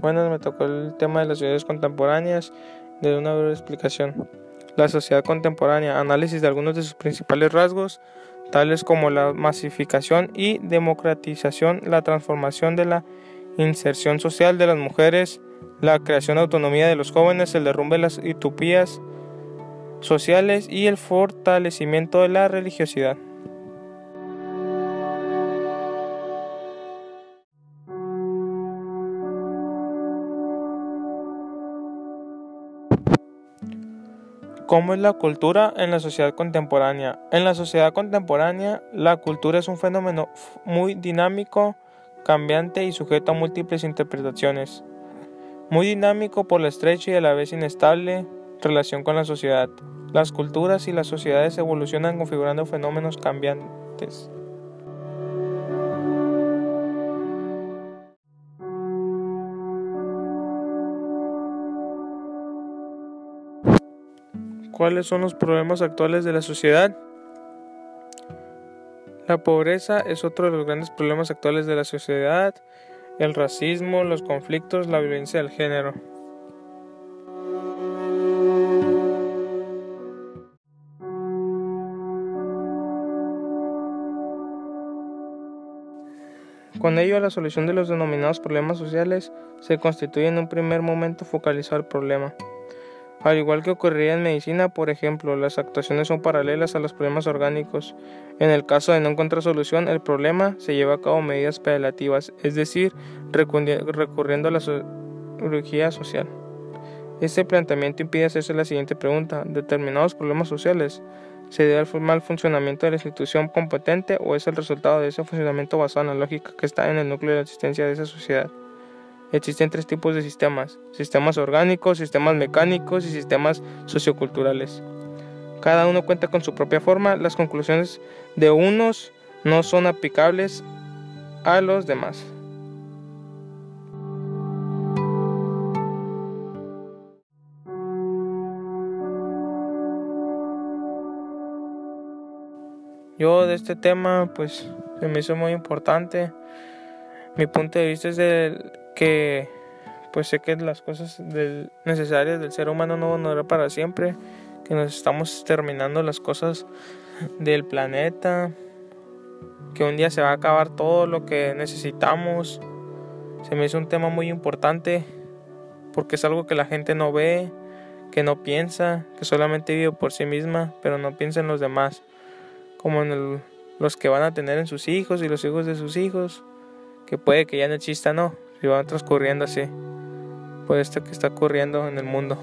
Bueno, me tocó el tema de las sociedades contemporáneas de una breve explicación. La sociedad contemporánea, análisis de algunos de sus principales rasgos, tales como la masificación y democratización, la transformación de la inserción social de las mujeres, la creación de autonomía de los jóvenes, el derrumbe de las utopías sociales y el fortalecimiento de la religiosidad. ¿Cómo es la cultura en la sociedad contemporánea? En la sociedad contemporánea, la cultura es un fenómeno muy dinámico, cambiante y sujeto a múltiples interpretaciones. Muy dinámico por la estrecha y a la vez inestable relación con la sociedad. Las culturas y las sociedades evolucionan configurando fenómenos cambiantes. ¿Cuáles son los problemas actuales de la sociedad? La pobreza es otro de los grandes problemas actuales de la sociedad, el racismo, los conflictos, la violencia del género. Con ello, la solución de los denominados problemas sociales se constituye en un primer momento focalizar el problema. Al igual que ocurriría en medicina, por ejemplo, las actuaciones son paralelas a los problemas orgánicos. En el caso de no encontrar solución, el problema se lleva a cabo medidas paliativas, es decir, recurriendo a la cirugía social. Este planteamiento impide hacerse la siguiente pregunta: ¿determinados problemas sociales se debe al mal funcionamiento de la institución competente o es el resultado de ese funcionamiento basado en la lógica que está en el núcleo de la existencia de esa sociedad? Existen tres tipos de sistemas, sistemas orgánicos, sistemas mecánicos y sistemas socioculturales. Cada uno cuenta con su propia forma, las conclusiones de unos no son aplicables a los demás. Yo de este tema pues se me hizo muy importante. Mi punto de vista es el que pues sé que las cosas necesarias del ser humano no van a durar para siempre, que nos estamos terminando las cosas del planeta, que un día se va a acabar todo lo que necesitamos. Se me hizo un tema muy importante porque es algo que la gente no ve, que no piensa, que solamente vive por sí misma, pero no piensa en los demás, como en los que van a tener en sus hijos y los hijos de sus hijos, que puede que ya no exista, no, y va transcurriendo así por esto que está ocurriendo en el mundo.